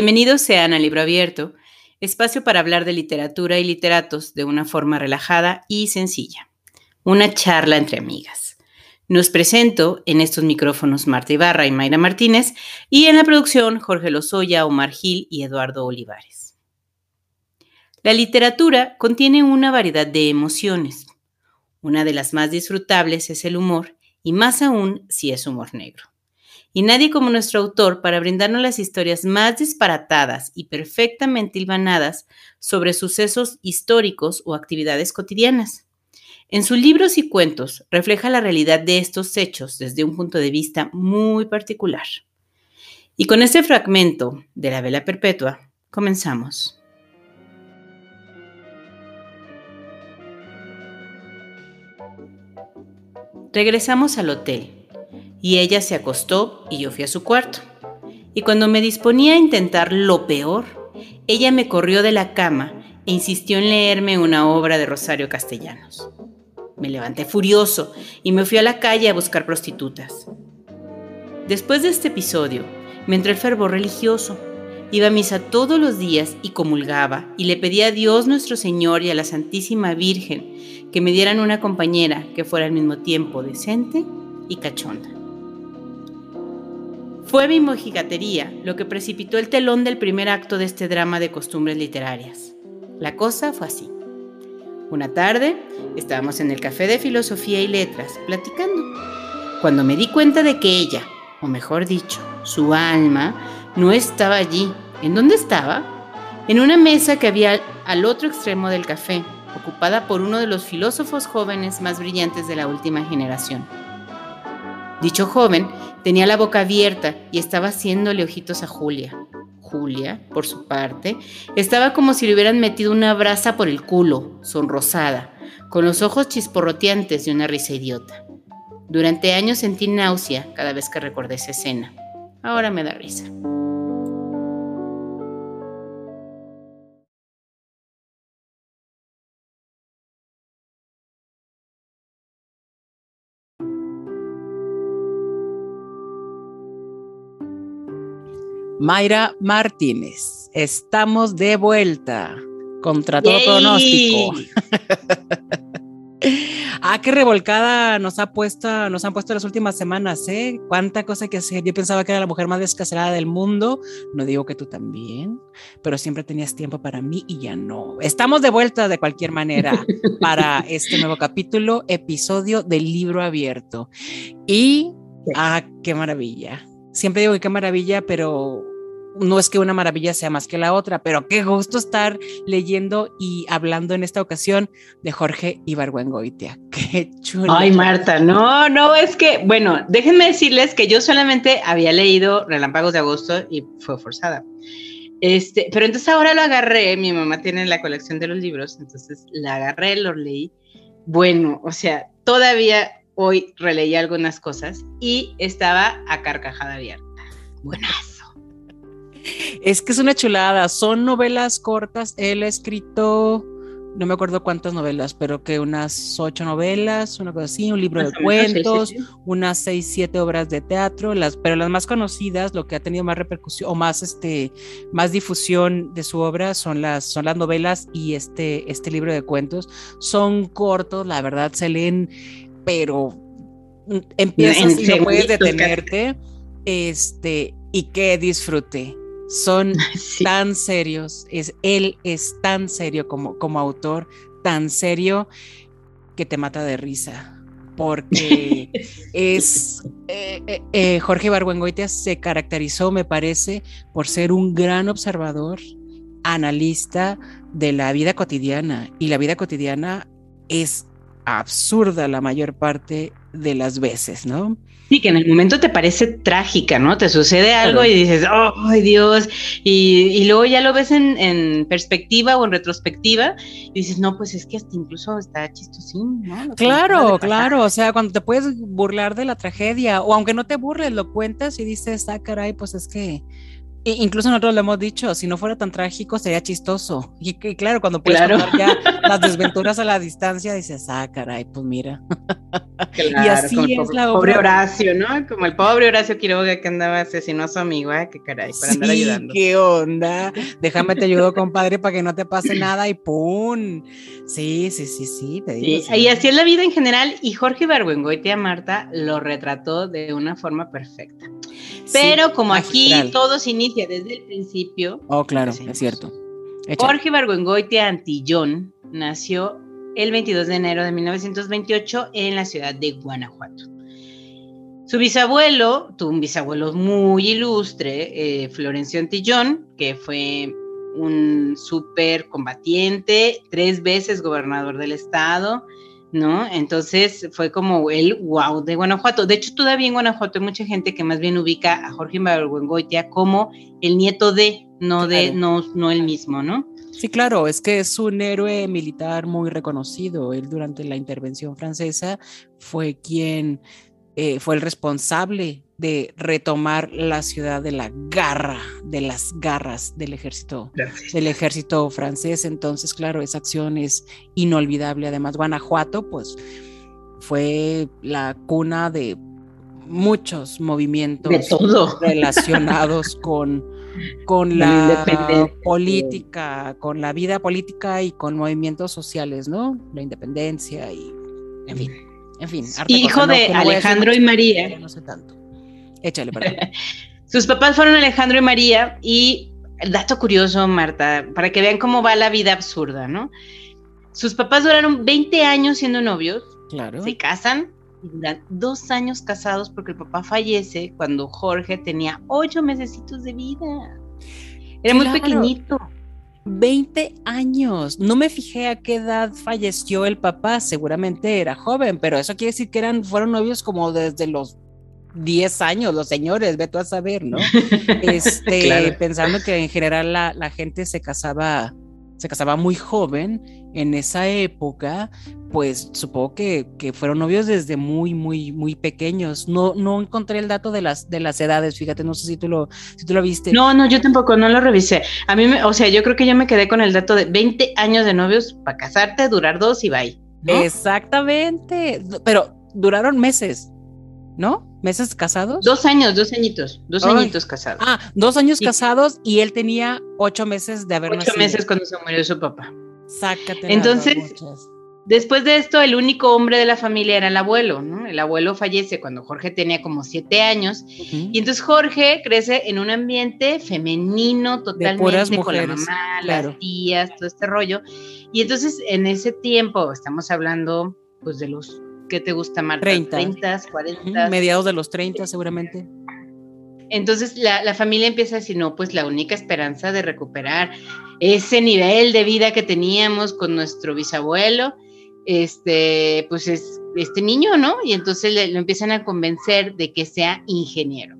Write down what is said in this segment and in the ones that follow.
Bienvenidos sean a Libro Abierto, espacio para hablar de literatura y literatos de una forma relajada y sencilla. Una charla entre amigas. Nos presento en estos micrófonos Marta Ibarra y Mayra Martínez y en la producción Jorge Lozoya, Omar Gil y Eduardo Olivares. La literatura contiene una variedad de emociones. Una de las más disfrutables es el humor y más aún si es humor negro y nadie como nuestro autor para brindarnos las historias más disparatadas y perfectamente hilvanadas sobre sucesos históricos o actividades cotidianas. En sus libros y cuentos refleja la realidad de estos hechos desde un punto de vista muy particular. Y con este fragmento de la vela perpetua, comenzamos. Regresamos al hotel y ella se acostó y yo fui a su cuarto. Y cuando me disponía a intentar lo peor, ella me corrió de la cama e insistió en leerme una obra de Rosario Castellanos. Me levanté furioso y me fui a la calle a buscar prostitutas. Después de este episodio, me entró el fervor religioso. Iba a misa todos los días y comulgaba y le pedía a Dios nuestro Señor y a la Santísima Virgen que me dieran una compañera que fuera al mismo tiempo decente y cachonda. Fue mi mojigatería lo que precipitó el telón del primer acto de este drama de costumbres literarias. La cosa fue así. Una tarde estábamos en el café de filosofía y letras platicando, cuando me di cuenta de que ella, o mejor dicho, su alma, no estaba allí. ¿En dónde estaba? En una mesa que había al otro extremo del café, ocupada por uno de los filósofos jóvenes más brillantes de la última generación. Dicho joven tenía la boca abierta y estaba haciéndole ojitos a Julia. Julia, por su parte, estaba como si le hubieran metido una brasa por el culo, sonrosada, con los ojos chisporroteantes de una risa idiota. Durante años sentí náusea cada vez que recordé esa escena. Ahora me da risa. Mayra Martínez, estamos de vuelta contra todo pronóstico. ah, qué revolcada nos ha puesto, nos han puesto las últimas semanas, ¿eh? Cuánta cosa que hacer. Yo pensaba que era la mujer más descaselada del mundo. No digo que tú también, pero siempre tenías tiempo para mí y ya no. Estamos de vuelta de cualquier manera para este nuevo capítulo, episodio del libro abierto. Y, ah, qué maravilla siempre digo que qué maravilla, pero no es que una maravilla sea más que la otra, pero qué gusto estar leyendo y hablando en esta ocasión de Jorge Ibargüengoitia. Qué chulo. Ay, Marta, no, no, es que, bueno, déjenme decirles que yo solamente había leído Relámpagos de Agosto y fue forzada. Este, pero entonces ahora lo agarré, mi mamá tiene la colección de los libros, entonces la agarré, lo leí. Bueno, o sea, todavía hoy releí algunas cosas y estaba a carcajada abierta. Buenazo. Es que es una chulada, son novelas cortas, él ha escrito, no me acuerdo cuántas novelas, pero que unas ocho novelas, una cosa así, un libro de cuentos, unas seis, siete obras de teatro, las, pero las más conocidas, lo que ha tenido más repercusión o más, este, más difusión de su obra son las, son las novelas y este, este libro de cuentos. Son cortos, la verdad, se leen pero empiezas y no puedes detenerte, este, y que disfrute. Son tan serios, es, él es tan serio como, como autor, tan serio que te mata de risa, porque es, eh, eh, eh, Jorge Barbuengoitia se caracterizó, me parece, por ser un gran observador, analista de la vida cotidiana, y la vida cotidiana es absurda la mayor parte de las veces, ¿no? Sí, que en el momento te parece trágica, ¿no? Te sucede algo y dices, oh, Dios, y, luego ya lo ves en, perspectiva o en retrospectiva y dices, no, pues es que hasta incluso está chistosín, ¿no? claro, claro, o sea, cuando te puedes burlar de la tragedia, o aunque no te burles, lo cuentas y dices, ah, caray, pues es que incluso nosotros lo hemos dicho, si no fuera tan trágico sería chistoso. Y, claro, cuando puedes claro. ya las desventuras a la distancia, dices, ah, caray, pues mira. y así es la obra. Pobre Horacio, ¿no? Como el pobre Horacio Quiroga que andaba asesinó a su amigo, ¿eh? Qué caray, para andar ayudando. qué onda. Déjame te ayudo, compadre, para que no te pase nada y ¡pum! Sí, sí, sí, sí, te digo. y así es la vida en general y Jorge Bergüengoitia Marta lo retrató de una forma perfecta. Pero como aquí todo se inicia desde el principio. Oh, claro, pues, es cierto. Jorge Barguengoitia Antillón nació el 22 de enero de 1928 en la ciudad de Guanajuato. Su bisabuelo, tuvo un bisabuelo muy ilustre, eh, Florencio Antillón, que fue un súper combatiente, tres veces gobernador del estado, ¿no? Entonces fue como el wow de Guanajuato. De hecho, todavía en Guanajuato hay mucha gente que más bien ubica a Jorge Ibargüengoitia como el nieto de, no de, no, no el mismo, ¿no? Sí, claro, es que es un héroe militar muy reconocido. Él durante la intervención francesa fue quien eh, fue el responsable de retomar la ciudad de la garra, de las garras del ejército, del ejército francés. Entonces, claro, esa acción es inolvidable. Además, Guanajuato, pues, fue la cuna de muchos movimientos relacionados con, con la, política, con la vida política y con movimientos sociales, ¿no? La independencia y, en fin. En fin, hijo de Alejandro y María. No sé tanto. Échale, perdón. Sus papás fueron Alejandro y María y el dato curioso, Marta, para que vean cómo va la vida absurda, ¿no? Sus papás duraron 20 años siendo novios. Claro. Se casan y duran dos años casados porque el papá fallece cuando Jorge tenía ocho mesecitos de vida. Era muy pequeñito. 20 años. No me fijé a qué edad falleció el papá, seguramente era joven, pero eso quiere decir que eran, fueron novios como desde los 10 años, los señores, ve tú a saber, ¿no? Este, pensando que en general la, la gente se casaba se casaba muy joven en esa época, pues supongo que, que, fueron novios desde muy, muy, muy pequeños. No, no encontré el dato de las, de las edades, fíjate, no sé si tú lo, si tú lo viste. No, no, yo tampoco, no lo revisé. A mí, me, o sea, yo creo que yo me quedé con el dato de 20 años de novios para casarte, durar dos y bye. Exactamente, pero duraron meses, ¿no? ¿Meses casados? Dos años, dos añitos, dos añitos casados. Ah, dos años casados y él tenía ocho meses de haber nacido. Ocho meses cuando se murió su papá. Sácate. Entonces, después de esto, el único hombre de la familia era el abuelo, ¿no? El abuelo fallece cuando Jorge tenía como siete años. Y entonces Jorge crece en un ambiente femenino totalmente, con la mamá, las tías, todo este rollo. Y entonces, en ese tiempo, estamos hablando pues de los ¿qué te gusta, más? 30. 30, 40. Mediados de los 30 seguramente. Entonces la, familia empieza a decir, no, pues la única esperanza de recuperar ese nivel de vida que teníamos con nuestro bisabuelo, este, pues es este niño, ¿no? Y entonces le, lo empiezan a convencer de que sea ingeniero.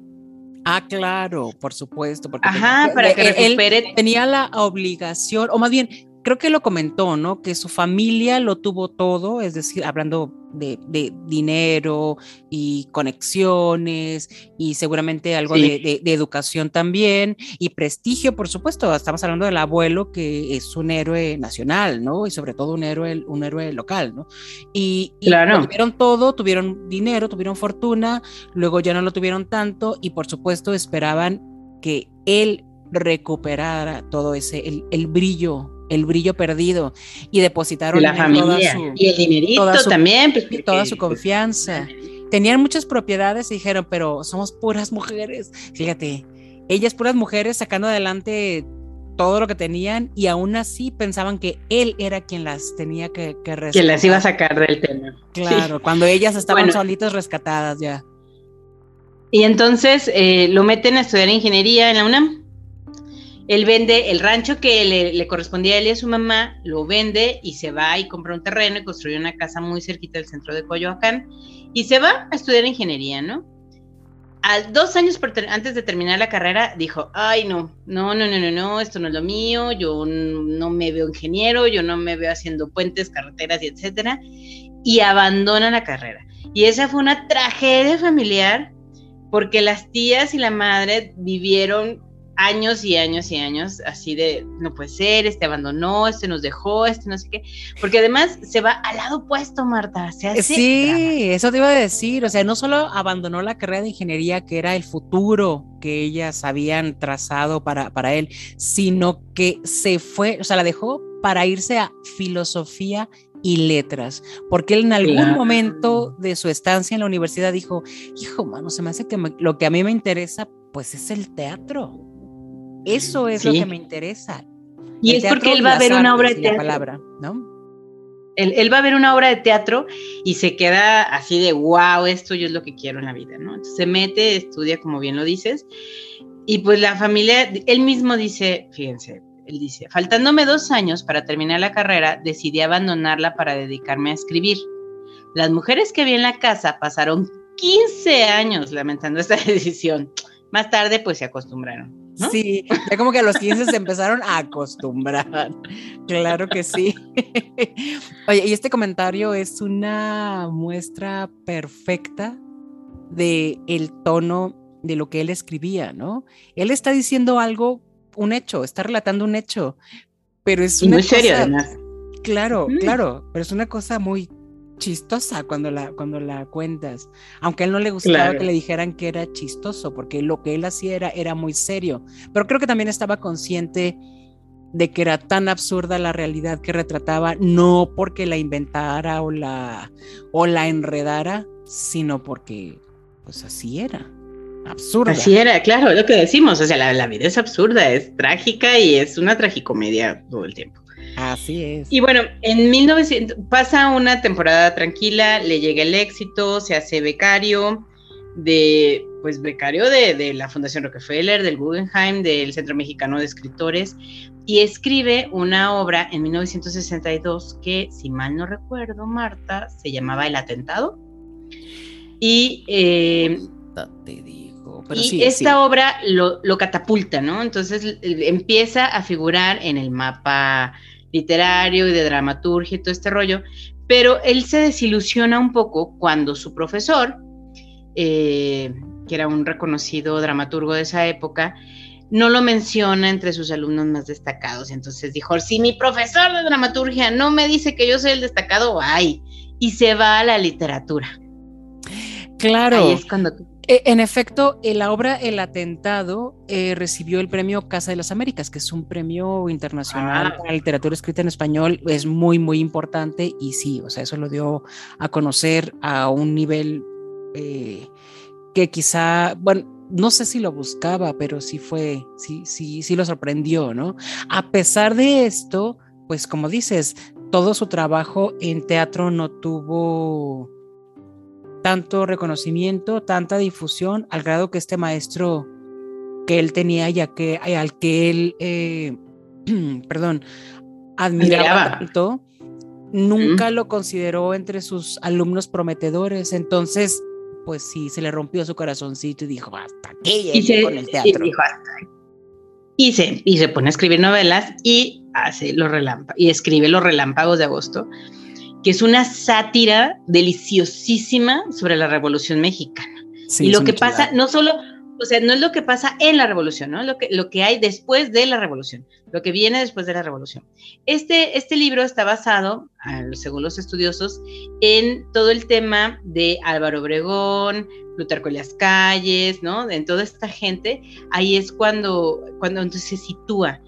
Ah, claro, por supuesto. Porque Ajá, para que recupere. tenía la obligación, o más bien, creo que lo comentó, ¿no? Que su familia lo tuvo todo, es decir, hablando de, dinero y conexiones y seguramente algo de, educación también y prestigio, por supuesto. Estamos hablando del abuelo que es un héroe nacional, ¿no? Y sobre todo un héroe, un héroe local, ¿no? Y, tuvieron todo, tuvieron dinero, tuvieron fortuna, luego ya no lo tuvieron tanto y por supuesto esperaban que él recuperara todo ese, el, el brillo el brillo perdido y depositaron la familia y el dinerito también pues, toda su confianza tenían muchas propiedades y dijeron pero somos puras mujeres fíjate ellas puras mujeres sacando adelante todo lo que tenían y aún así pensaban que él era quien las tenía que, que rescatar. Que las iba a sacar del tema. Claro, cuando ellas estaban solitas rescatadas ya. Y entonces eh, lo meten a estudiar ingeniería en la UNAM. Él vende el rancho que le, correspondía a él y a su mamá, lo vende y se va y compra un terreno y construye una casa muy cerquita del centro de Coyoacán y se va a estudiar ingeniería, ¿no? A dos años antes de terminar la carrera dijo, ay no, no, no, no, no, no, esto no es lo mío, yo no me veo ingeniero, yo no me veo haciendo puentes, carreteras y etcétera, y abandona la carrera. Y esa fue una tragedia familiar porque las tías y la madre vivieron años y años y años así de, no puede ser, este abandonó, este nos dejó, este no sé qué, porque además se va al lado opuesto, Marta. Se sí, eso te iba a decir, o sea, no solo abandonó la carrera de ingeniería, que era el futuro que ellas habían trazado para, para él, sino que se fue, o sea, la dejó para irse a filosofía y letras, porque él en algún momento de su estancia en la universidad dijo, hijo, mano, se me hace que lo que a mí me interesa, pues es el teatro. Eso es lo que me interesa. Y es porque él va a ver una obra de teatro. Palabra, ¿no? Él, va a ver una obra de teatro y se queda así de, wow, esto yo es lo que quiero en la vida, ¿no? Entonces se mete, estudia, como bien lo dices, y pues la familia, él mismo dice, fíjense, él dice, faltándome dos años para terminar la carrera, decidí abandonarla para dedicarme a escribir. Las mujeres que vi en la casa pasaron 15 años lamentando esta decisión. Más tarde, pues se acostumbraron. Sí, ya como que a los 15 se empezaron a acostumbrar. Claro que sí. Oye, y este comentario es una muestra perfecta de el tono de lo que él escribía, ¿no? Él está diciendo algo un hecho, está relatando un hecho, pero es muy serio además. Claro, claro, pero es una cosa muy chistosa cuando la, cuando la cuentas, aunque a él no le gustaba que le dijeran que era chistoso, porque lo que él hacía era, era muy serio, pero creo que también estaba consciente de que era tan absurda la realidad que retrataba, no porque la inventara o la, o la enredara, sino porque pues así era absurda. Así era, claro, lo que decimos, o sea, la, vida es absurda, es trágica y es una tragicomedia todo el tiempo. Así es. Y bueno, en 1900 pasa una temporada tranquila, le llega el éxito, se hace becario de, pues becario de, de la Fundación Rockefeller, del Guggenheim, del Centro Mexicano de Escritores, y escribe una obra en 1962 que, si mal no recuerdo, Marta, se llamaba El Atentado. Y eh, te y esta obra lo, catapulta, ¿no? Entonces empieza a figurar en el mapa literario y de dramaturgia y todo este rollo, pero él se desilusiona un poco cuando su profesor, eh, que era un reconocido dramaturgo de esa época, no lo menciona entre sus alumnos más destacados. Entonces dijo, si mi profesor de dramaturgia no me dice que yo soy el destacado, ay, y se va a la literatura. Claro. Ahí es cuando en efecto, la obra El Atentado eh, recibió el premio Casa de las Américas, que es un premio internacional ah. para literatura escrita en español, es muy, muy importante y sí, o sea, eso lo dio a conocer a un nivel eh, que quizá, bueno, no sé si lo buscaba, pero sí fue, sí, sí, sí lo sorprendió, ¿no? A pesar de esto, pues como dices, todo su trabajo en teatro no tuvo tanto reconocimiento, tanta difusión, al grado que este maestro que él tenía, ya que al que él, eh, perdón, admiraba, tanto, nunca lo consideró entre sus alumnos prometedores. Entonces, pues sí, se le rompió su corazoncito y dijo, hasta aquí y con el teatro. Y, se, y se pone a escribir novelas y hace los relámpagos, y escribe los relámpagos de agosto que es una sátira deliciosísima sobre la Revolución Mexicana. y lo que pasa, no solo, o sea, no es lo que pasa en la Revolución, ¿no? Lo que, lo que hay después de la Revolución, lo que viene después de la Revolución. Este, este libro está basado, según los estudiosos, en todo el tema de Álvaro Obregón, Plutarco las calles, ¿no? En toda esta gente, ahí es cuando, cuando entonces se sitúa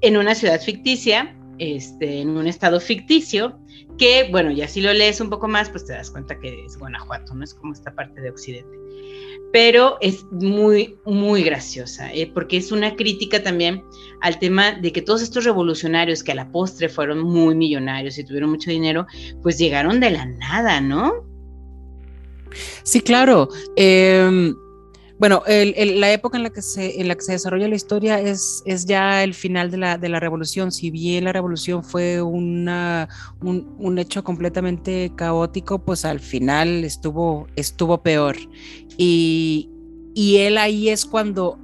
en una ciudad ficticia, este, en un estado ficticio, que, bueno, ya si lo lees un poco más, pues te das cuenta que es Guanajuato, no es como esta parte de Occidente. Pero es muy, muy graciosa, ¿eh? porque es una crítica también al tema de que todos estos revolucionarios que a la postre fueron muy millonarios y tuvieron mucho dinero, pues llegaron de la nada, ¿no? Sí, claro. Eh, bueno, la época en la, que se, desarrolla la historia es, es ya el final de la, de la revolución. Si bien la revolución fue una, un, hecho completamente caótico, pues al final estuvo, estuvo peor. Y, él ahí es cuando,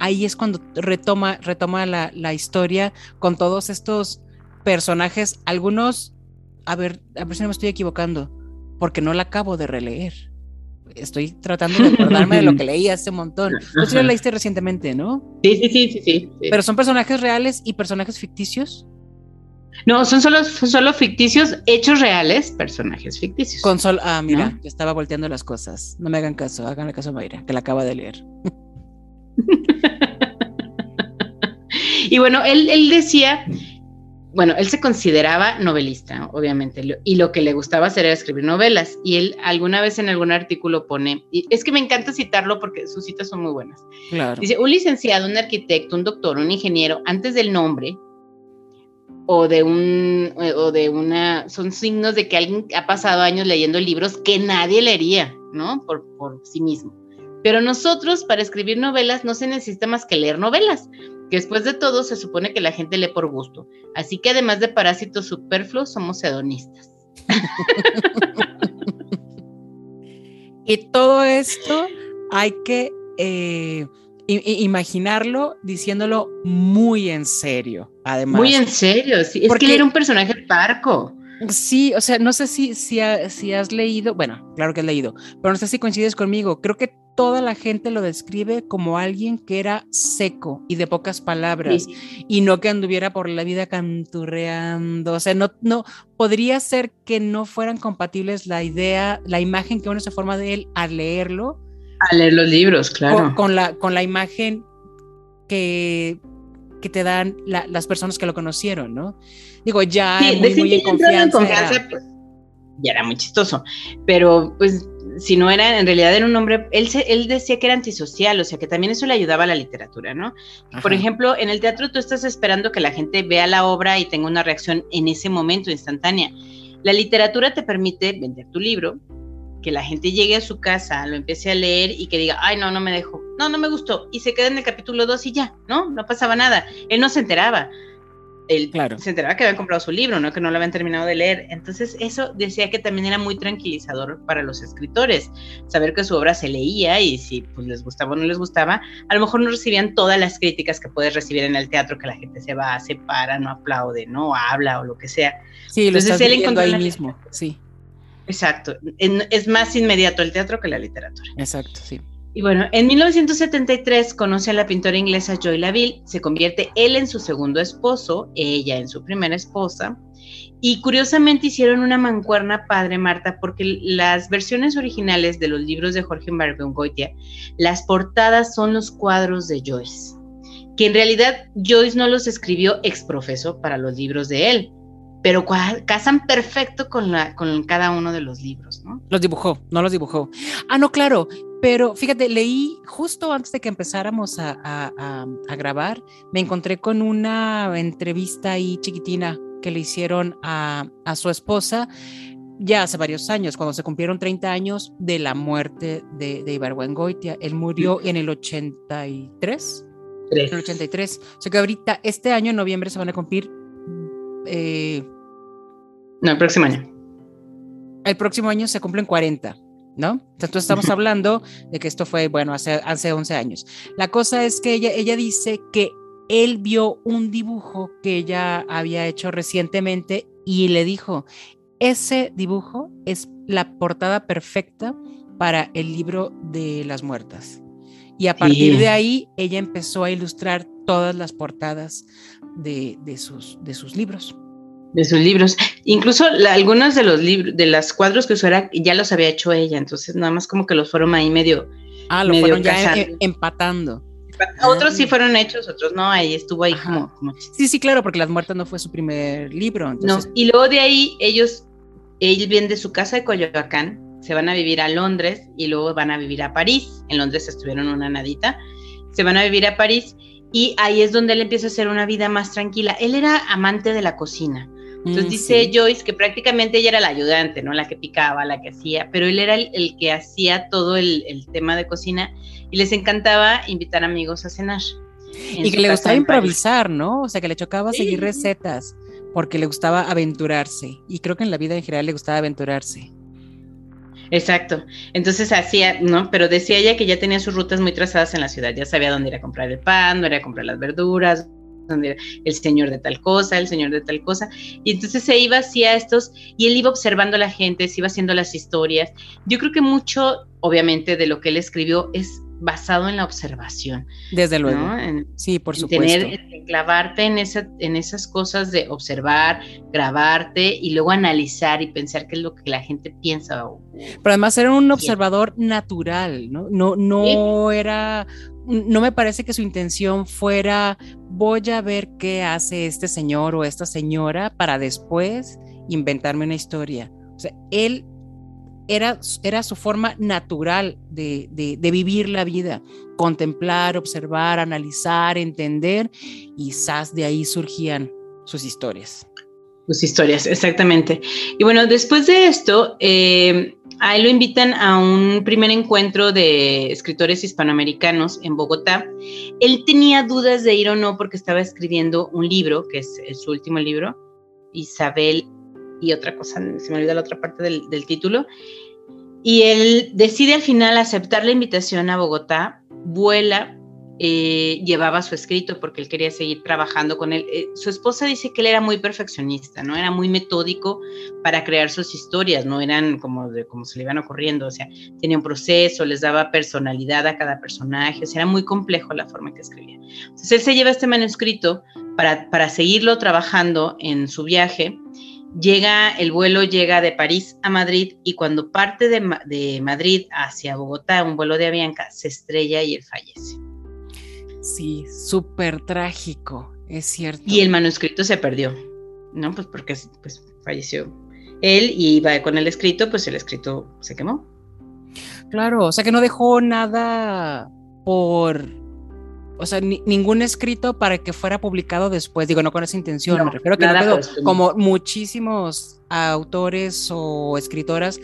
ahí es cuando retoma, retoma la, la historia con todos estos personajes, algunos, a ver, a ver si no me estoy equivocando, porque no la acabo de releer estoy tratando de acordarme de lo que leí hace un montón. Tú lo leíste recientemente, ¿no? Sí, sí, sí, sí, sí, Pero son personajes reales y personajes ficticios. No, son solo, solo ficticios, hechos reales, personajes ficticios. Con sol, ah, mira, estaba volteando las cosas. No me hagan caso, háganle caso a Mayra, que la acaba de leer. y bueno, él, él decía bueno, él se consideraba novelista, obviamente, y lo que le gustaba hacer era escribir novelas. Y él alguna vez en algún artículo pone, y es que me encanta citarlo porque sus citas son muy buenas. Claro. Dice, un licenciado, un arquitecto, un doctor, un ingeniero, antes del nombre o de un o de una son signos de que alguien ha pasado años leyendo libros que nadie leería, ¿no? Por, por sí mismo. Pero nosotros para escribir novelas no se necesita más que leer novelas que después de todo se supone que la gente lee por gusto. Así que además de parásitos superfluos, somos hedonistas. y todo esto hay que eh, imaginarlo diciéndolo muy en serio, además. Muy en serio, sí. Es Porque, que era un personaje parco. Sí, o sea, no sé si, si, si, has leído, bueno, claro que has leído, pero no sé si coincides conmigo. Creo que toda la gente lo describe como alguien que era seco y de pocas palabras y no que anduviera por la vida canturreando. O sea, no, no podría ser que no fueran compatibles la idea, la imagen que uno se forma de él al leerlo. Al leer los libros, claro. Con, la, con la imagen que, que te dan las personas que lo conocieron, ¿no? Digo, ya muy, en confianza. Pues, ya era muy chistoso, pero pues si no era, en realidad era un hombre, él, él decía que era antisocial, o sea que también eso le ayudaba a la literatura, ¿no? Por ejemplo, en el teatro tú estás esperando que la gente vea la obra y tenga una reacción en ese momento instantánea. La literatura te permite vender tu libro, que la gente llegue a su casa, lo empiece a leer y que diga, ay, no, no me dejo, no, no me gustó, y se queda en el capítulo 2 y ya, ¿no? No pasaba nada. Él no se enteraba él claro. se enteraba que habían comprado su libro, ¿no? Que no lo habían terminado de leer. Entonces, eso decía que también era muy tranquilizador para los escritores, saber que su obra se leía y si pues, les gustaba o no les gustaba, a lo mejor no recibían todas las críticas que puedes recibir en el teatro, que la gente se va, se para, no aplaude, no habla o lo que sea. Sí, lo Entonces, él encontró ahí mismo, sí. Exacto. es más inmediato el teatro que la literatura. Exacto, sí. Y bueno, en 1973 conoce a la pintora inglesa Joy Laville, se convierte él en su segundo esposo, ella en su primera esposa, y curiosamente hicieron una mancuerna padre Marta porque las versiones originales de los libros de Jorge Goitia, las portadas son los cuadros de Joyce, que en realidad Joyce no los escribió ex profeso para los libros de él, pero casan perfecto con, con cada uno de los libros, ¿no? Los dibujó, no los dibujó. Ah, no, claro, pero fíjate, leí justo antes de que empezáramos a, grabar, me encontré con una entrevista ahí chiquitina que le hicieron a, su esposa ya hace varios años, cuando se cumplieron 30 años de la muerte de, de Ibargüengoitia. Él murió en el 83. En el 83. O sea que ahorita, este año, en noviembre, se van a cumplir. Eh, no, el próximo año. El próximo año se cumplen 40. ¿No? Entonces estamos hablando de que esto fue, bueno, hace, hace 11 años. La cosa es que ella, ella dice que él vio un dibujo que ella había hecho recientemente y le dijo, ese dibujo es la portada perfecta para el libro de las muertas. Y a partir de ahí, ella empezó a ilustrar todas las portadas de, de, sus, de sus libros de sus libros. Incluso algunos de los libros, de los cuadros que usó ya los había hecho ella, entonces nada más como que los fueron ahí medio. Ah, lo fueron ya em, empatando. Otros sí ah. fueron hechos, otros no, ahí estuvo ahí como, Sí, sí, claro, porque Las Muertas no fue su primer libro. No, y luego de ahí ellos, ellos vienen de su casa de Coyoacán, se van a vivir a Londres y luego van a vivir a París. En Londres estuvieron una nadita, se van a vivir a París y ahí es donde él empieza a hacer una vida más tranquila. Él era amante de la cocina entonces mm, dice Joyce que prácticamente ella era la ayudante, ¿no? La que picaba, la que hacía, pero él era el, que hacía todo el, tema de cocina y les encantaba invitar amigos a cenar. Y que le gustaba improvisar, ¿no? O sea, que le chocaba seguir recetas porque le gustaba aventurarse. Y creo que en la vida en general le gustaba aventurarse. Exacto. Entonces hacía, ¿no? Pero decía ella que ya tenía sus rutas muy trazadas en la ciudad. Ya sabía dónde ir a comprar el pan, dónde ir a comprar las verduras, el señor de tal cosa, el señor de tal cosa. Y entonces se iba hacia estos y él iba observando a la gente, se iba haciendo las historias. Yo creo que mucho, obviamente, de lo que él escribió es basado en la observación. Desde luego. sí, por supuesto. Tener, clavarte en, esa, en esas cosas de observar, grabarte y luego analizar y pensar qué es lo que la gente piensa. Pero además era un observador natural, ¿no? No, no era no me parece que su intención fuera voy a ver qué hace este señor o esta señora para después inventarme una historia. O sea, él era, era su forma natural de, de, vivir la vida, contemplar, observar, analizar, entender, y quizás de ahí surgían sus historias. Sus historias, exactamente. Y bueno, después de esto, eh, lo invitan a un primer encuentro de escritores hispanoamericanos en Bogotá. Él tenía dudas de ir o no porque estaba escribiendo un libro, que es, su último libro, Isabel y otra cosa, se me olvida la otra parte del, título. Y él decide al final aceptar la invitación a Bogotá, vuela eh, llevaba su escrito porque él quería seguir trabajando con él. Eh, su esposa dice que él era muy perfeccionista, ¿no? Era muy metódico para crear sus historias, no eran como, de, como se le iban ocurriendo, o sea, tenía un proceso, les daba personalidad a cada personaje, era muy complejo la forma que escribía. Entonces él se lleva este manuscrito para, para seguirlo trabajando en su viaje. Llega, el vuelo llega de París a Madrid y cuando parte de, de Madrid hacia Bogotá, un vuelo de Avianca, se estrella y él fallece. Sí, súper trágico, es cierto. Y el manuscrito se perdió, ¿no? Pues porque pues, falleció él y iba con el escrito, pues el escrito se quemó. Claro, o sea que no dejó nada por, o sea, ningún escrito para que fuera publicado después, digo, no con esa intención, me refiero a que no como muchísimos autores o escritoras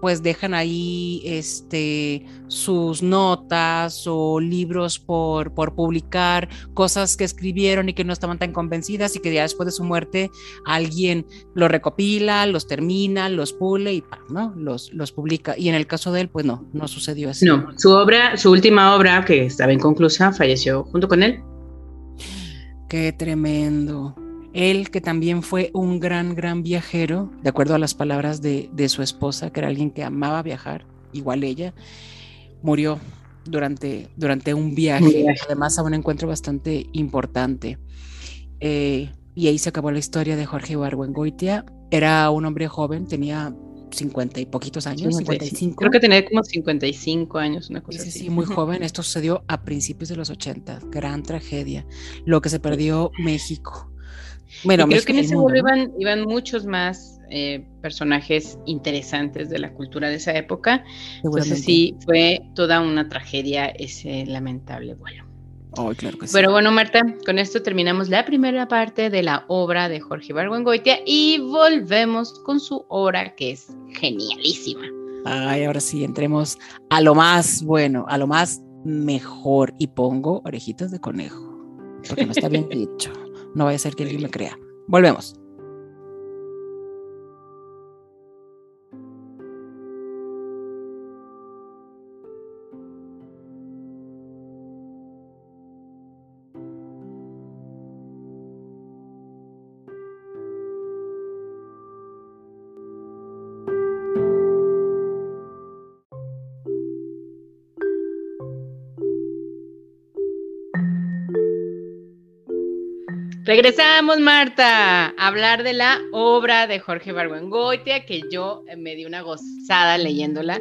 pues dejan ahí este, sus notas o libros por, por publicar, cosas que escribieron y que no estaban tan convencidas y que ya después de su muerte alguien los recopila, los termina, los pule y ¿no? los, los publica. Y en el caso de él, pues no, no sucedió así. No, su obra, su última obra, que estaba inconclusa, falleció junto con él. Qué tremendo. Él, que también fue un gran, gran viajero, de acuerdo a las palabras de, su esposa, que era alguien que amaba viajar, igual ella, murió durante, durante un viaje, además a un encuentro bastante importante. Eh, y ahí se acabó la historia de Jorge Ibargüengoitia. Era un hombre joven, tenía 50 y poquitos años, 55. Creo que tenía como 55 años, una cosa sí, así. Sí, muy joven. Esto sucedió a principios de los 80, gran tragedia. Lo que se perdió México. Bueno, creo que en ese vuelo iban, muchos más eh, personajes interesantes de la cultura de esa época. Entonces sí, fue toda una tragedia ese lamentable vuelo. claro que sí. Pero bueno, Marta, con esto terminamos la primera parte de la obra de Jorge Ibargüengoitia y volvemos con su obra que es genialísima. Ay, ahora sí, entremos a lo más bueno, a lo más mejor y pongo orejitas de conejo, porque no está bien dicho. No vaya a ser que alguien me crea. Volvemos. Regresamos, Marta, a hablar de la obra de Jorge Barguengoitia, que yo me di una gozada leyéndola.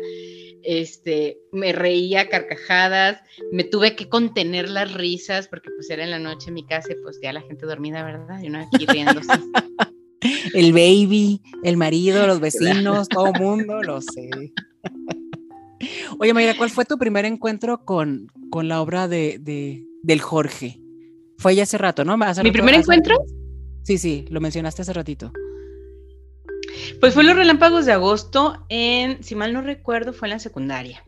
Este, me reía carcajadas, me tuve que contener las risas porque pues era en la noche en mi casa y pues ya la gente dormida, ¿verdad? Y uno aquí riéndose. el baby, el marido, los vecinos, todo el mundo, lo sé. Oye, Mayra, ¿cuál fue tu primer encuentro con, con la obra de, de, del Jorge? Fue ya hace rato, ¿no? ¿Mi primer encuentro? Sí, sí, lo mencionaste hace ratito. Pues fue los relámpagos de agosto en, si mal no recuerdo, fue en la secundaria.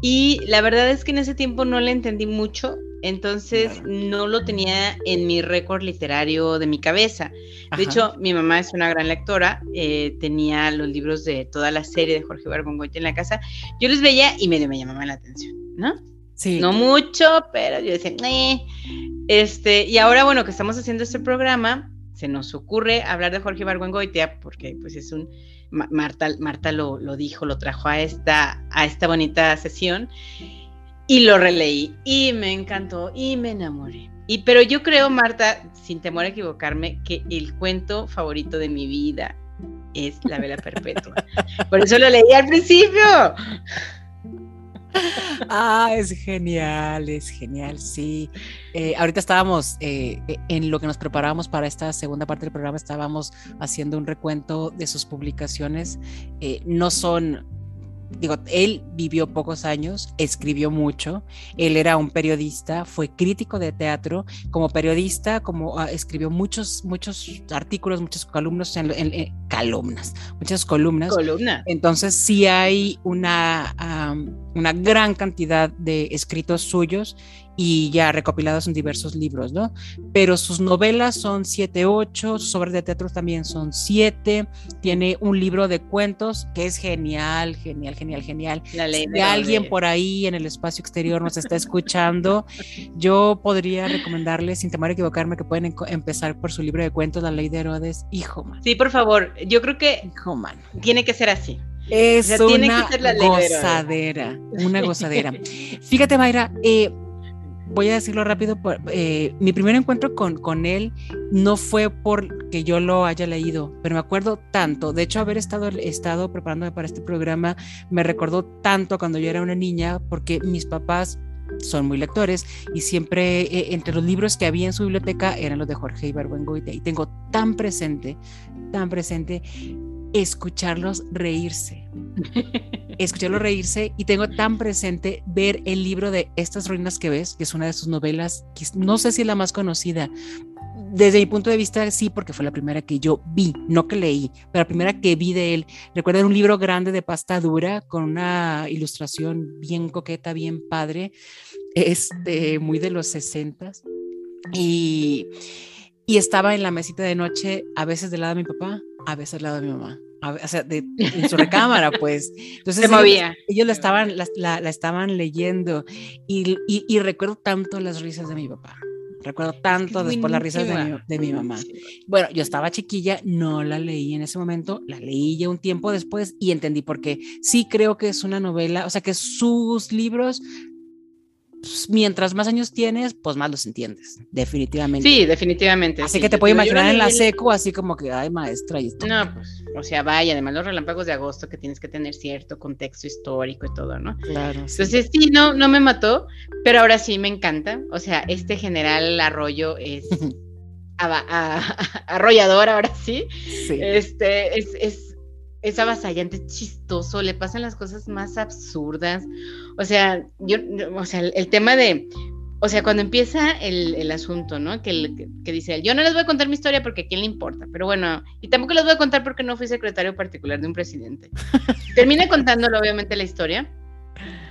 Y la verdad es que en ese tiempo no le entendí mucho, entonces no lo tenía en mi récord literario de mi cabeza. De hecho, mi mamá es una gran lectora, eh, tenía los libros de toda la serie de Jorge Barbongoite en la casa. Yo los veía y medio me llamaban la atención, ¿no? Sí. No mucho, pero yo decía, eh. Este, y ahora, bueno, que estamos haciendo este programa, se nos ocurre hablar de Jorge Ibargüengoitia, porque pues es un, Marta, Marta lo, lo, dijo, lo trajo a esta, a esta bonita sesión, y lo releí, y me encantó, y me enamoré. Y pero yo creo, Marta, sin temor a equivocarme, que el cuento favorito de mi vida es La Vela Perpetua. Por eso lo leí al principio. Ah, es genial, es genial, sí. Eh, ahorita estábamos, eh, e, en lo que nos preparábamos para esta segunda parte del programa, estábamos haciendo un recuento de sus publicaciones. Eh, no son digo, él vivió pocos años, escribió mucho, él era un periodista, fue crítico de teatro, como periodista, como ah, escribió muchos, muchos artículos, muchas columnas, en, columnas, muchas columnas. Entonces sí hay una, una gran cantidad de escritos suyos y ya recopilados en diversos libros, ¿no? Pero sus novelas son siete, ocho, sus obras de teatro también son siete, tiene un libro de cuentos que es genial, genial, genial, genial. La ley si alguien por ahí en el espacio exterior nos está escuchando, yo podría recomendarles, sin temor a equivocarme, que pueden empezar por su libro de cuentos, La Ley de Herodes, hijo man. Sí, por favor, yo creo que hijo man. tiene que ser así. Es una gozadera, una gozadera. Fíjate, Mayra, eh, voy a decirlo rápido, eh, mi primer encuentro con, con él no fue porque yo lo haya leído, pero me acuerdo tanto, de hecho haber estado, estado preparándome para este programa me recordó tanto cuando yo era una niña, porque mis papás son muy lectores y siempre eh, entre los libros que había en su biblioteca eran los de Jorge Ibargüengoitia y tengo tan presente, tan presente escucharlos reírse. escucharlos reírse y tengo tan presente ver el libro de Estas ruinas que ves, que es una de sus novelas, que no sé si es la más conocida. Desde mi punto de vista, sí, porque fue la primera que yo vi, no que leí, pero la primera que vi de él. Recuerdo un libro grande de pasta dura con una ilustración bien coqueta, bien padre, este, muy de los sesentas. Y, y estaba en la mesita de noche, a veces del lado de mi papá, a veces al lado de mi mamá. o sea, de, en su recámara, pues. Entonces, Se movía. Ellos, la, estaban, la, la, estaban leyendo y, y, y, recuerdo tanto las risas de mi papá. Recuerdo tanto después las risas de mi, de mi, mamá. Bueno, yo estaba chiquilla, no la leí en ese momento, la leí ya un tiempo después y entendí por qué. Sí creo que es una novela, o sea, que sus libros pues, mientras más años tienes, pues más los entiendes, definitivamente. Sí, definitivamente. Así que te puedo imaginar en la seco, así como que, ay, maestra. Y esto. No, pues, o sea, vaya, además los relámpagos de agosto que tienes que tener cierto contexto histórico y todo, ¿no? Claro. Entonces, sí, no, no me mató, pero ahora sí me encanta. O sea, este general Arroyo es arrollador, ahora sí. sí. Este, es, es es avasallante, chistoso, le pasan las cosas más absurdas. O sea, yo, o sea, el, tema de, o sea, cuando empieza el, asunto, ¿no? Que, que, dice él, yo no les voy a contar mi historia porque a quién le importa, pero bueno, y tampoco les voy a contar porque no fui secretario particular de un presidente. Termina contándolo, obviamente, la historia,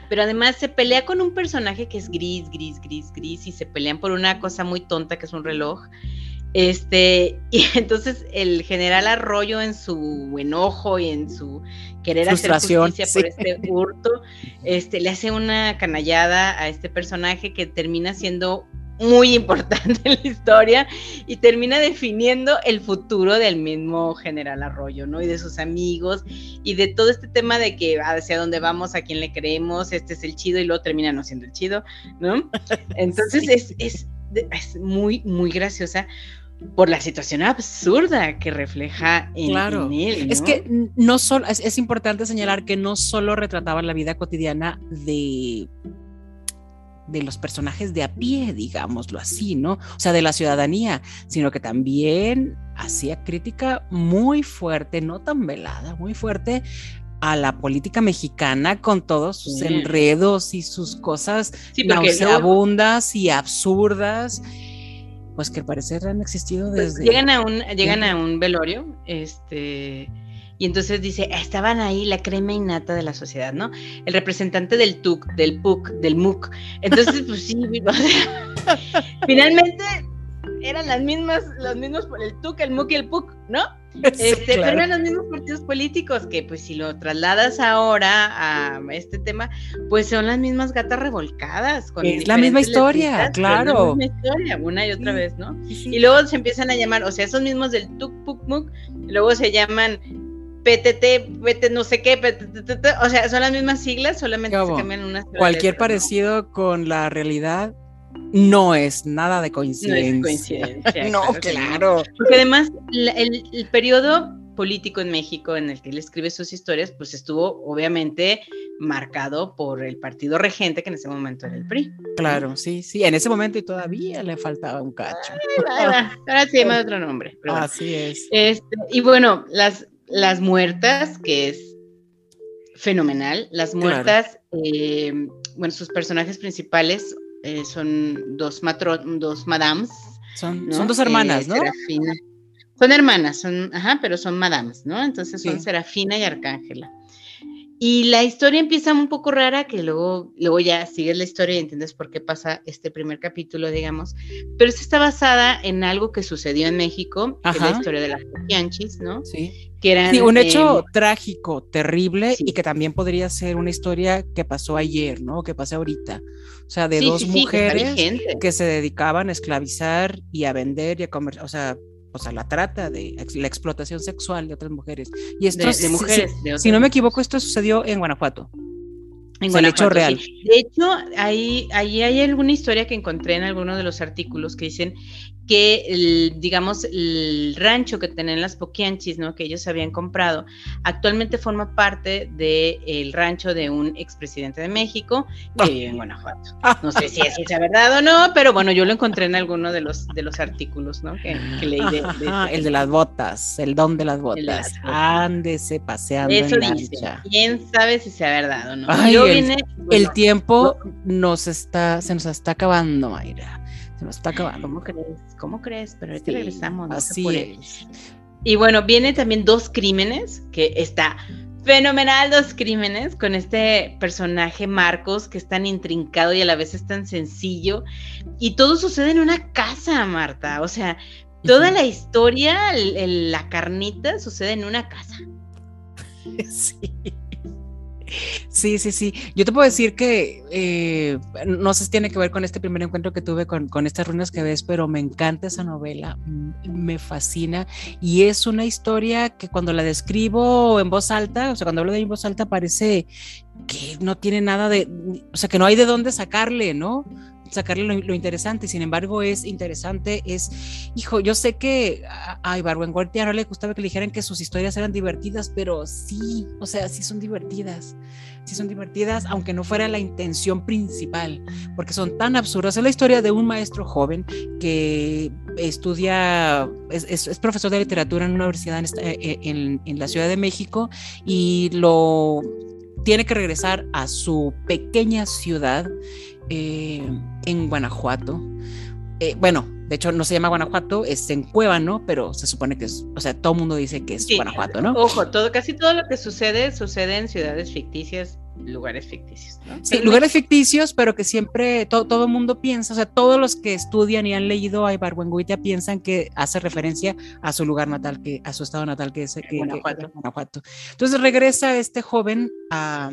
pero además se pelea con un personaje que es gris, gris, gris, gris, y se pelean por una cosa muy tonta que es un reloj. Este, y entonces el general Arroyo en su enojo y en su querer hacer justicia por este hurto, este, le hace una canallada a este personaje que termina siendo muy importante en la historia y termina definiendo el futuro del mismo general Arroyo, ¿no? Y de sus amigos y de todo este tema de que hacia dónde vamos, a quién le creemos, este es el chido y luego termina no siendo el chido, ¿no? Entonces es, es, es muy, muy graciosa por la situación absurda que refleja en, él. Es que no solo, es, importante señalar que no solo retrataba la vida cotidiana de de los personajes de a pie, digámoslo así, ¿no? O sea, de la ciudadanía, sino que también hacía crítica muy fuerte, no tan velada, muy fuerte a la política mexicana con todos sus enredos y sus cosas sí, nauseabundas y absurdas pues que al parecer han existido pues, desde... llegan a un, llegan a un velorio, este, y entonces dice, estaban ahí la crema innata de la sociedad, ¿no? El representante del TUC, del PUC, del MUC. Entonces, pues sí, finalmente eran las mismas, los mismos por el TUC, el MUC y el PUC, ¿no? este, Pero eran los mismos partidos políticos que pues si lo trasladas ahora a este tema, pues son las mismas gatas revolcadas. Con es la misma historia, claro. La misma historia, una y otra vez, ¿no? Y luego se empiezan a llamar, o sea, esos mismos del Tuk Puk Muk, luego se llaman PTT, PT no sé qué, PTT, o sea, son las mismas siglas, solamente se cambian unas. Cualquier parecido con la realidad no es nada de coincidencia. No, coincidencia, no claro. Porque además el, el, periodo político en México en el que él escribe sus historias, pues estuvo obviamente marcado por el partido regente que en ese momento era el PRI. Claro, sí, sí, en ese momento y todavía le faltaba un cacho. ahora se llama otro nombre. Así es. Este, y bueno, las, las muertas, que es fenomenal, las muertas, eh, bueno, sus personajes principales eh, son dos, matro dos madams. Son, son dos hermanas, ¿no? Son hermanas, son, ajá, pero son madams, ¿no? Entonces son Serafina y Arcángela. Y la historia empieza un poco rara, que luego, luego ya sigues la historia y entiendes por qué pasa este primer capítulo, digamos. Pero esta está basada en algo que sucedió en México, que es la historia de las Poquianchis, ¿no? Sí. Que eran, sí, un hecho trágico, terrible, y que también podría ser una historia que pasó ayer, ¿no? Que pasó ahorita. O sea, de dos mujeres que se dedicaban a esclavizar y a vender y a comer, o sea, o sea, la trata de la explotación sexual de otras mujeres. Y esto, de, mujeres. Si, no me equivoco, esto sucedió en Guanajuato. En Guanajuato, hecho real. De hecho, ahí, ahí hay alguna historia que encontré en alguno de los artículos que dicen que, el, digamos, el rancho que tenían las Poquianchis, ¿no? Que ellos habían comprado, actualmente forma parte del rancho de un expresidente de México que ah. vive en Guanajuato. No sé si es esa verdad o no, pero bueno, yo lo encontré en alguno de los, de los artículos, ¿no? Que, leí de, el de las botas, el don de las botas. Ándese paseando Eso en dice. ¿Quién sabe si sea verdad o no? el, el tiempo nos está, se nos está acabando, Mayra nos está acabando. ¿Cómo crees? ¿Cómo crees? Pero ahorita regresamos. así es. Y bueno, vienen también dos crímenes, que está fenomenal dos crímenes con este personaje Marcos que es tan intrincado y a la vez es tan sencillo. Y todo sucede en una casa, Marta. O sea, toda la historia, la carnita sucede en una casa. Sí. Sí, sí, sí. Yo te puedo decir que eh, no sé si tiene que ver con este primer encuentro que tuve con, estas ruinas que ves, pero me encanta esa novela, me fascina y es una historia que cuando la describo en voz alta, o sea, cuando hablo de en voz alta parece que no tiene nada de, o sea, que no hay de dónde sacarle, ¿no? Sacarle lo, interesante, sin embargo es interesante, es, hijo, yo sé que a Ibargüengoitia no le gustaba que le dijeran que sus historias eran divertidas, pero sí, o sea, sí son divertidas, sí son divertidas, aunque no fuera la intención principal, porque son tan absurdas. Es la historia de un maestro joven que estudia, es, profesor de literatura en una universidad en, eh, en, en la Ciudad de México y lo tiene que regresar a su pequeña ciudad eh, en Guanajuato. Eh, bueno, de hecho no se llama Guanajuato, es en ¿no? pero se supone que es, o sea, todo el mundo dice que es Guanajuato, ¿no? Ojo, todo, casi todo lo que sucede sucede en ciudades ficticias, lugares ficticios, ¿no? Sí, lugares ficticios, pero que siempre todo el mundo piensa, o sea, todos los que estudian y han leído a Ibargüengoitia piensan que hace referencia a su lugar natal, que a su estado natal, que es Guanajuato. Entonces regresa este joven a,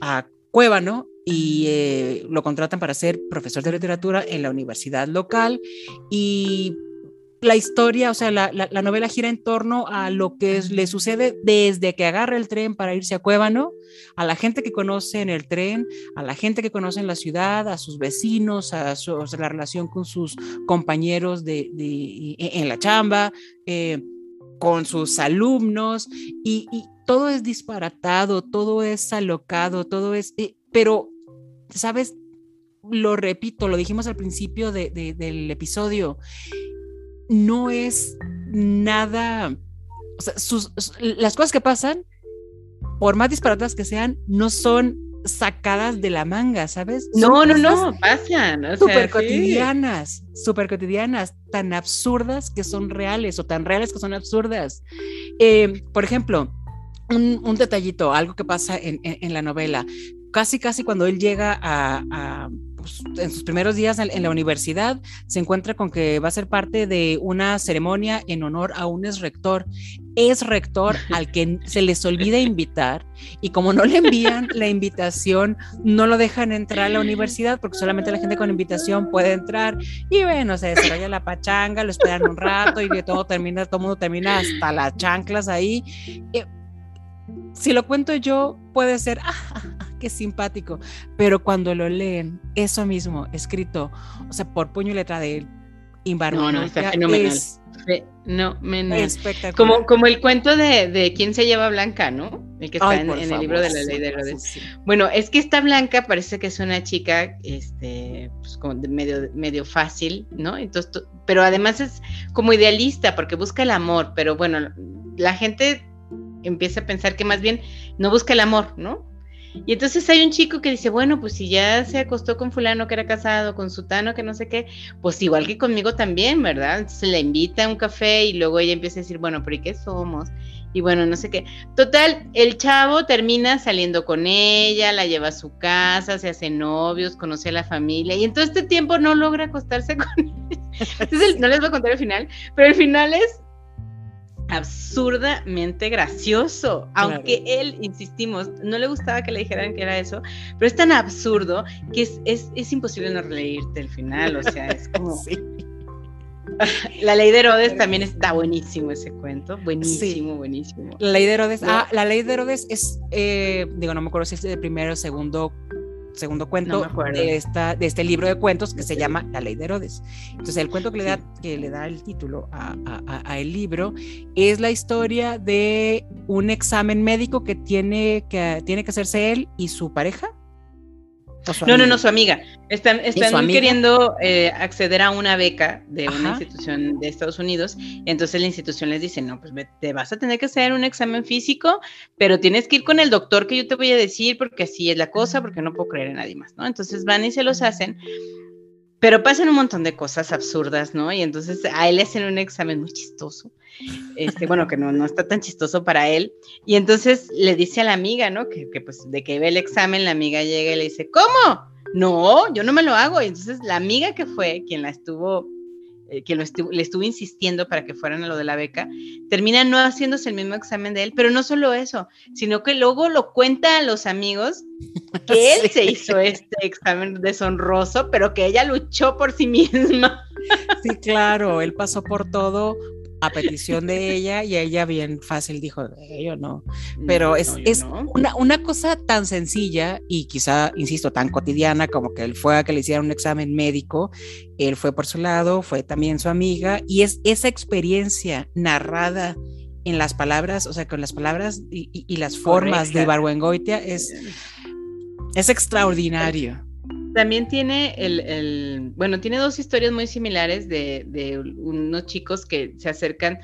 a Cuébano y eh, lo contratan para ser profesor de literatura en la universidad local y la historia, o sea, la, la, novela gira en torno a lo que le sucede desde que agarra el tren para irse a Cuébano, a la gente que conoce en el tren, a la gente que conoce en la ciudad, a sus vecinos, a, la relación con sus compañeros de, de en la chamba, eh, con sus alumnos, y, y, todo es disparatado, todo es alocado, todo es... Eh, pero ¿sabes? Lo repito, lo dijimos al principio del episodio, no es nada, o sea, las cosas que pasan, por más disparatas que sean, no son sacadas de la manga, ¿sabes? no, no, no, pasan. Súper cotidianas, súper cotidianas, tan absurdas que son reales o tan reales que son absurdas. Eh, por ejemplo, un, detallito, algo que pasa en, la novela casi, casi cuando él llega a, pues, en sus primeros días en, la universidad se encuentra con que va a ser parte de una ceremonia en honor a un ex rector. Es rector al que se les olvida invitar y como no le envían la invitación, no lo dejan entrar a la universidad porque solamente la gente con invitación puede entrar y bueno, se desarrolla la pachanga, lo esperan un rato y todo termina, todo mundo termina hasta las chanclas ahí. Eh, si lo cuento yo, puede ser, ah, qué simpático, pero cuando lo leen, eso mismo, escrito, o sea, por puño y letra de él, no, no, está fenomenal. Es, no, espectacular. Como, como el cuento de, de, quién se lleva Blanca, ¿no? El que está en, el libro de la ley de Herodes. Bueno, es que esta Blanca parece que es una chica, este, pues como de medio, medio fácil, ¿no? Entonces, pero además es como idealista porque busca el amor, pero bueno, la gente empieza a pensar que más bien no busca el amor, ¿no? Y entonces hay un chico que dice, bueno, pues si ya se acostó con fulano que era casado, con sutano que no sé qué, pues igual que conmigo también, ¿verdad? Entonces la invita a un café y luego ella empieza a decir, bueno, pero ¿y qué somos? Y bueno, no sé qué. Total, el chavo termina saliendo con ella, la lleva a su casa, se hace novios, conoce a la familia y en todo este tiempo no logra acostarse con ella. Entonces, no les voy a contar el final, pero el final es absurdamente gracioso, aunque él, insistimos, no le gustaba que le dijeran que era eso, pero es tan absurdo que es, es, imposible no reírte el final, o sea, es como... La ley de Herodes también está buenísimo ese cuento, buenísimo, buenísimo. La ley de Herodes, ah, la ley de Herodes es, eh, digo, no me acuerdo si es el primero o segundo segundo cuento de, esta, de este libro de cuentos que se llama La Ley de Herodes. Entonces, el cuento que le da, que le da el título a, a, el libro es la historia de un examen médico que tiene que, tiene que hacerse él y su pareja no, no, no, su amiga. Están, están queriendo eh, acceder a una beca de una institución de Estados Unidos. Entonces la institución les dice, no, pues te vas a tener que hacer un examen físico, pero tienes que ir con el doctor que yo te voy a decir porque así es la cosa, porque no puedo creer en nadie más, ¿no? Entonces van y se los hacen. Pero pasan un montón de cosas absurdas, ¿no? Y entonces a él le hacen un examen muy chistoso. Este, bueno, que no, no está tan chistoso para él. Y entonces le dice a la amiga, ¿no? Que, que, pues de que ve el examen, la amiga llega y le dice, ¿cómo? No, yo no me lo hago. Y entonces la amiga que fue quien la estuvo eh, que lo le estuvo insistiendo para que fueran a lo de la beca, termina no haciéndose el mismo examen de él, pero no solo eso, sino que luego lo cuenta a los amigos que él se hizo este examen deshonroso, pero que ella luchó por sí misma. Sí, claro, él pasó por todo a petición de ella y ella bien fácil dijo, yo no. Pero es, es Una, una, cosa tan sencilla y quizá, insisto, tan cotidiana como que él fue a que le hicieran un examen médico, él fue por su lado, fue también su amiga y es esa experiencia narrada en las palabras, o sea, con las palabras y, las formas de Barwengoitia es, es extraordinario. También tiene el, bueno, tiene dos historias muy similares de, unos chicos que se acercan,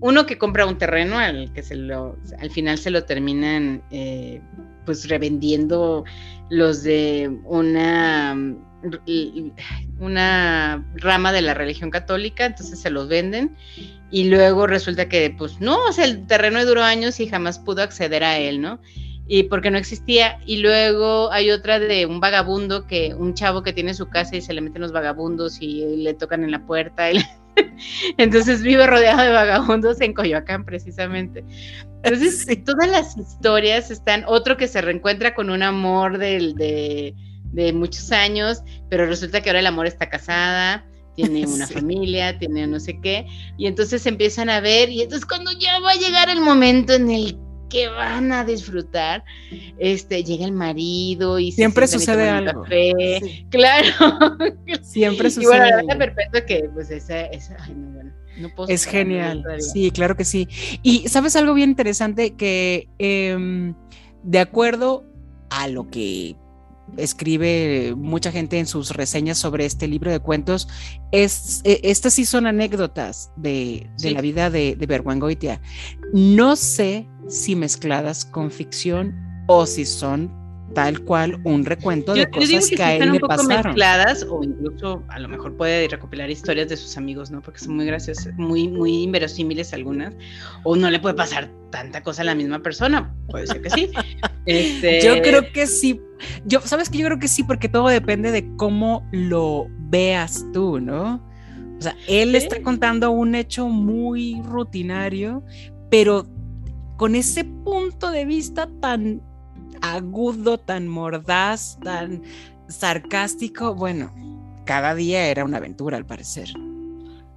uno que compra un terreno al que se lo, al final se lo terminan eh, pues revendiendo los de una, una rama de la religión católica, entonces se los venden y luego resulta que pues no, o sea, el terreno duró años y jamás pudo acceder a él, ¿no? Y porque no existía. Y luego hay otra de un vagabundo que, un chavo que tiene su casa y se le meten los vagabundos y le tocan en la puerta. Entonces vive rodeado de vagabundos en Coyoacán, precisamente. Entonces, todas las historias están. Otro que se reencuentra con un amor de, de, muchos años, pero resulta que ahora el amor está casada tiene una familia, tiene no sé qué, y entonces empiezan a ver, y entonces cuando ya va a llegar el momento en el que van a disfrutar, este, llega el marido y siempre sucede algo. Claro. Siempre sucede. Y bueno, la verdad perfecto que pues esa, esa ay, no, bueno. No puedo es genial, sí, claro que sí. Y sabes algo bien interesante que em, de acuerdo a lo que escribe mucha gente en sus reseñas sobre este libro de cuentos, es, e, estas sí son anécdotas de, la vida de, de Berwangoitia. No sé si mezcladas con ficción o si son tal cual un recuento de cosas que, a él le pasaron. mezcladas o incluso a lo mejor puede recopilar historias de sus amigos, ¿no? Porque son muy graciosas, muy muy inverosímiles algunas o no le puede pasar tanta cosa a la misma persona, puede ser que sí. Este... Yo creo que sí. Yo, ¿sabes que Yo creo que sí, porque todo depende de cómo lo veas tú, ¿no? O sea, él está contando un hecho muy rutinario, pero con ese punto de vista tan agudo, tan mordaz, tan sarcástico, bueno, cada día era una aventura al parecer.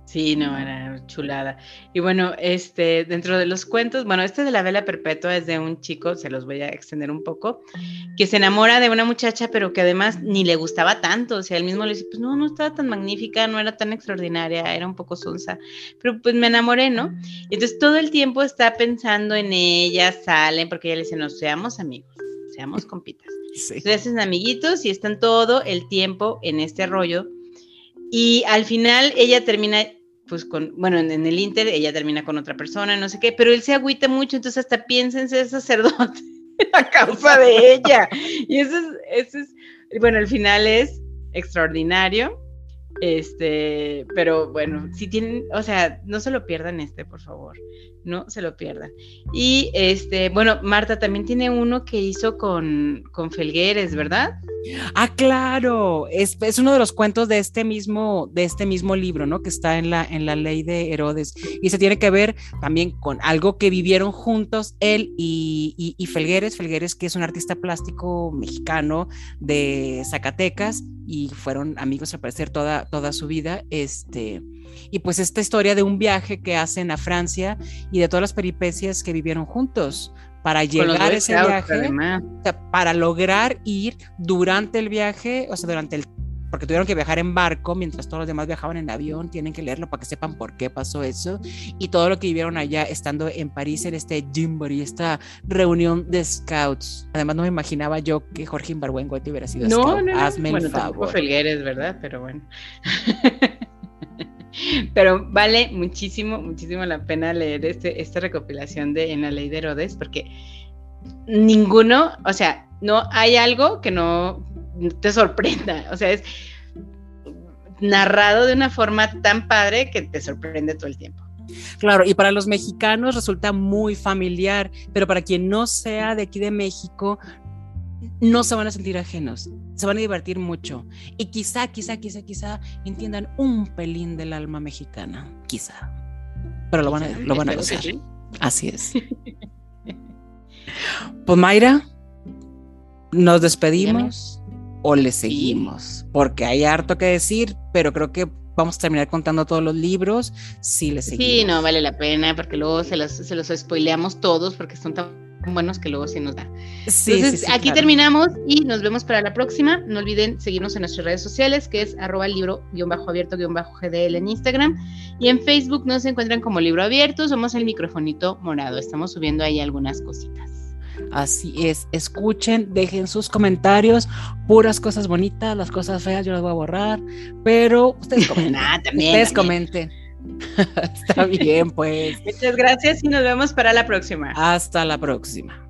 Sí, no, era chulada. Y bueno, este, dentro de los cuentos, bueno, este de la vela perpetua es de un chico, se los voy a extender un poco, que se enamora de una muchacha, pero que además ni le gustaba tanto. O sea, él mismo le dice, pues no, no estaba tan magnífica, no era tan extraordinaria, era un poco sonsa. Pero pues me enamoré, ¿no? Y entonces todo el tiempo está pensando en ella, salen, porque ella le dice, no, seamos amigos, seamos compitas. Sí. Se hacen amiguitos y están todo el tiempo en este rollo. Y al final ella termina pues con, bueno, en, el Inter ella termina con otra persona, no sé qué, pero él se agüita mucho, entonces hasta piensa en ser sacerdote a causa de ella. Y eso es, eso es, bueno, el final es extraordinario. Este, pero bueno, si tienen, o sea, no se lo pierdan este, por favor, no se lo pierdan. Y este, bueno, Marta también tiene uno que hizo con, con Felgueres, ¿verdad? Ah, claro, es, es, uno de los cuentos de este mismo, de este mismo libro, ¿no? Que está en la, en la ley de Herodes. Y se tiene que ver también con algo que vivieron juntos él y, y, y Felgueres, Felgueres que es un artista plástico mexicano de Zacatecas y fueron amigos al parecer toda, toda su vida. Este, y pues esta historia de un viaje que hacen a Francia y de todas las peripecias que vivieron juntos para llegar a ese viaje, para lograr ir durante el viaje, o sea, durante el porque tuvieron que viajar en barco mientras todos los demás viajaban en avión, tienen que leerlo para que sepan por qué pasó eso y todo lo que vivieron allá estando en París en este Jimboree, esta reunión de scouts. Además no me imaginaba yo que Jorge te hubiera sido no, scout. No, no, Hazme bueno, el favor. Felgueres, ¿verdad? Pero bueno. Pero vale muchísimo, muchísimo la pena leer este, esta recopilación de En la ley de Herodes, porque ninguno, o sea, no hay algo que no te sorprenda. O sea, es narrado de una forma tan padre que te sorprende todo el tiempo. Claro, y para los mexicanos resulta muy familiar, pero para quien no sea de aquí de México, no se van a sentir ajenos, se van a divertir mucho y quizá, quizá, quizá, quizá entiendan un pelín del alma mexicana, quizá, pero lo van a, lo van a gozar. Así es. Pues Mayra, nos despedimos o le seguimos, porque hay harto que decir, pero creo que vamos a terminar contando todos los libros si le seguimos. Sí, no vale la pena, porque luego se los, se los spoileamos todos porque son tan buenos que luego sí nos da. Entonces, aquí terminamos y nos vemos para la próxima. No olviden seguirnos en nuestras redes sociales, que es arroba libro-abierto-gdl en Instagram. Y en Facebook nos encuentran como libro abierto. Somos el microfonito morado. Estamos subiendo ahí algunas cositas. Así es, escuchen, dejen sus comentarios, puras cosas bonitas, las cosas feas yo las voy a borrar, pero ustedes comenten. Ah, también, ustedes comenten. Está bien, pues. Muchas gracias y nos vemos para la próxima. Hasta la próxima.